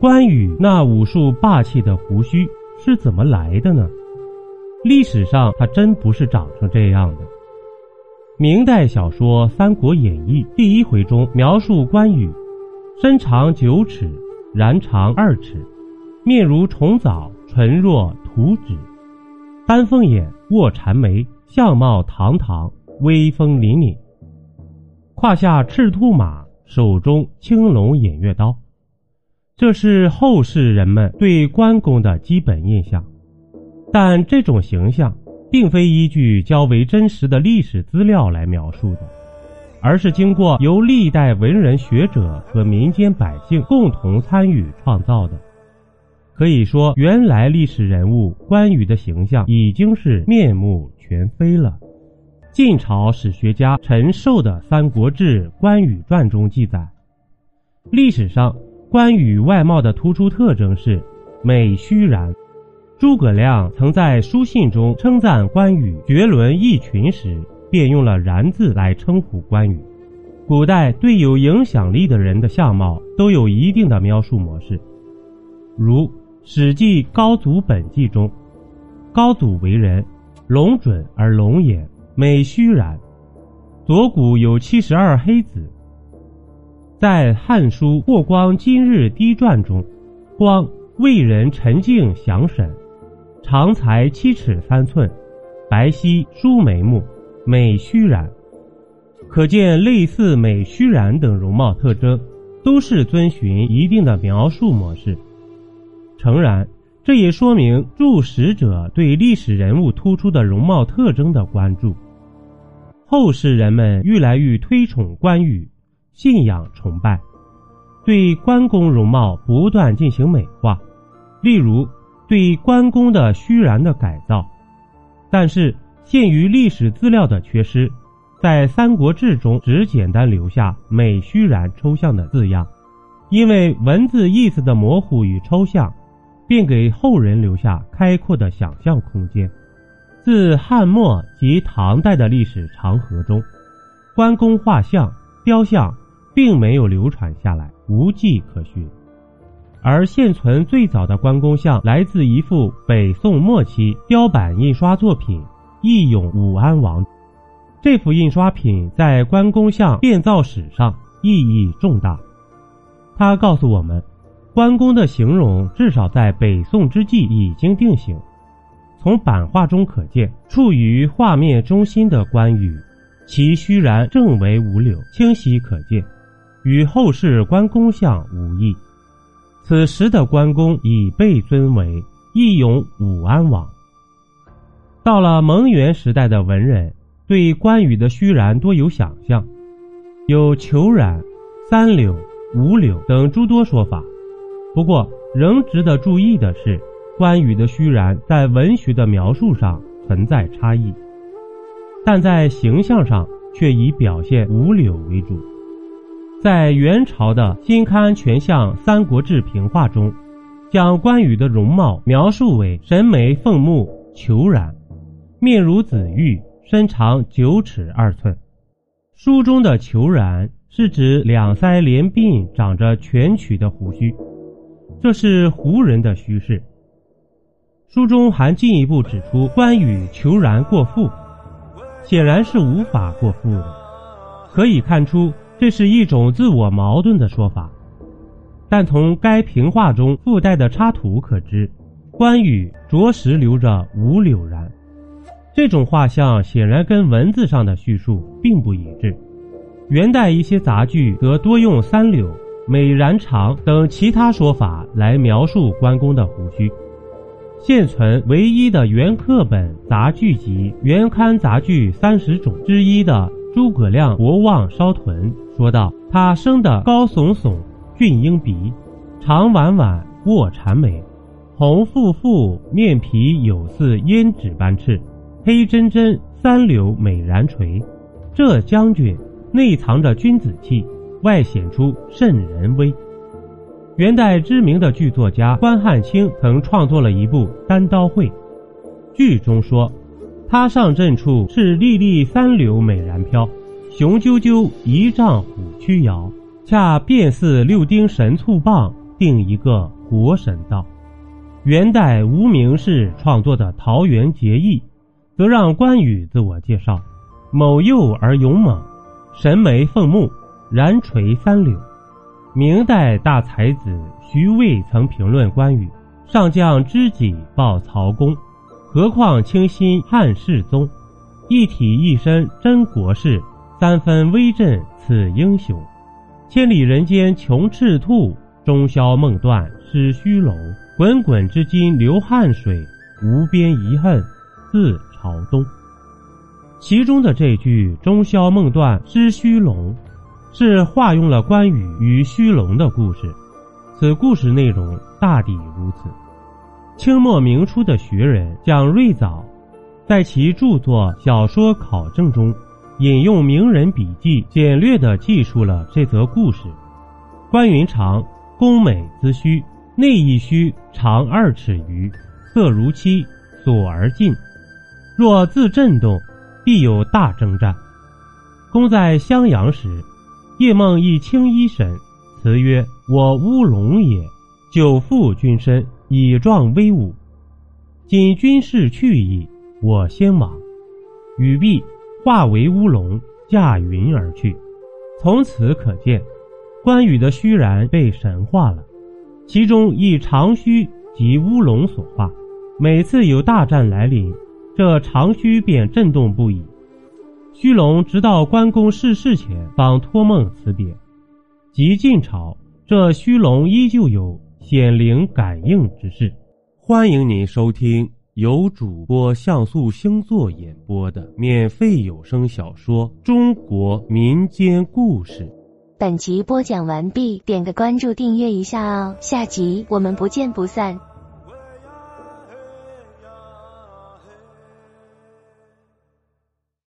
关羽那武术霸气的胡须是怎么来的呢？历史上他真不是长成这样的。明代小说《三国演义》第一回中描述关羽，身长九尺，髯长二尺，面如重枣，唇若涂脂，丹凤眼，卧蚕眉，相貌堂堂，威风凛凛。胯下赤兔马，手中青龙偃月刀。这是后世人们对关公的基本印象，但这种形象并非依据较为真实的历史资料来描述的，而是经过由历代文人学者和民间百姓共同参与创造的。可以说，原来历史人物关羽的形象已经是面目全非了。晋朝史学家陈寿的《三国志·关羽传》中记载，历史上。关羽外貌的突出特征是美须髯。诸葛亮曾在书信中称赞关羽绝伦异群时，便用了“然”字来称呼关羽。古代对有影响力的人的相貌都有一定的描述模式，如《史记·高祖本纪》中，高祖为人龙准而龙眼，美须髯，左骨有七十二黑子。在《汉书·霍光今日低传》中，光为人沉静详审，长才七尺三寸，白皙疏眉目，美须髯。可见，类似美须髯等容貌特征，都是遵循一定的描述模式。诚然，这也说明注史者对历史人物突出的容貌特征的关注。后世人们愈来愈推崇关羽。信仰崇拜，对关公容貌不断进行美化，例如对关公的虚然的改造。但是限于历史资料的缺失，在《三国志》中只简单留下“美虚然”抽象的字样，因为文字意思的模糊与抽象，便给后人留下开阔的想象空间。自汉末及唐代的历史长河中，关公画像、雕像。并没有流传下来，无迹可寻。而现存最早的关公像来自一幅北宋末期雕版印刷作品《义勇武安王》。这幅印刷品在关公像变造史上意义重大。它告诉我们，关公的形容至少在北宋之际已经定型。从版画中可见，处于画面中心的关羽，其须髯正为五柳，清晰可见。与后世关公像无异。此时的关公已被尊为义勇武安王。到了蒙元时代的文人，对关羽的虚然多有想象，有虬髯、三柳、五柳等诸多说法。不过，仍值得注意的是，关羽的虚然在文学的描述上存在差异，但在形象上却以表现五柳为主。在元朝的新刊全相《三国志平话》中，将关羽的容貌描述为神眉凤目、虬髯，面如紫玉，身长九尺二寸。书中的虬髯是指两腮连鬓长着蜷曲的胡须，这是胡人的虚饰。书中还进一步指出，关羽虬髯过腹，显然是无法过腹的，可以看出。这是一种自我矛盾的说法，但从该评话中附带的插图可知，关羽着实留着五柳髯。这种画像显然跟文字上的叙述并不一致。元代一些杂剧则多用三柳、美髯长等其他说法来描述关公的胡须。现存唯一的原课本杂剧集《原刊杂剧三十种》之一的。诸葛亮国望烧屯说道：“他生得高耸耸，俊英鼻，长婉婉，卧蚕眉，红腹腹，面皮有似胭脂般赤，黑真真，三绺美髯垂。这将军内藏着君子气，外显出圣人威。”元代知名的剧作家关汉卿曾创作了一部《单刀会》，剧中说。他上阵处是粒粒三绺美髯飘，雄赳赳一丈虎躯摇，恰便似六丁神醋棒，定一个活神道。元代无名氏创作的《桃园结义》，则让关羽自我介绍：某幼而勇猛，神眉凤目，然垂三绺。明代大才子徐渭曾评论关羽：上将知己报曹公，何况倾心汉室宗。一体一身真国士，三分威震此英雄。千里人间穷赤兔，中宵梦断失虚龙。滚滚之今流汗水，无边遗恨自朝东。其中的这句“中宵梦断失虚龙”。是化用了关羽与虚龙的故事，此故事内容大抵如此。清末明初的学人蒋瑞藻，在其著作《小说考证》中，引用名人笔记，简略地记述了这则故事：关云长，宫美姿虚，内一须长二尺余，色如漆，锁而进。若自震动，必有大征战。公在襄阳时。夜梦一青衣神，辞曰：“我乌龙也，久负君身，以壮威武。今军事去矣，我先往。”语毕，化为乌龙，驾云而去。从此可见，关羽的虚然被神化了，其中以长须及乌龙所化。每次有大战来临，这长须便震动不已。虚龙直到关公逝世前方托梦辞别，及晋朝，这虚龙依旧有显灵感应之事。欢迎您收听由主播像素星座演播的免费有声小说《中国民间故事》。本集播讲完毕，点个关注，订阅一下哦，下集我们不见不散。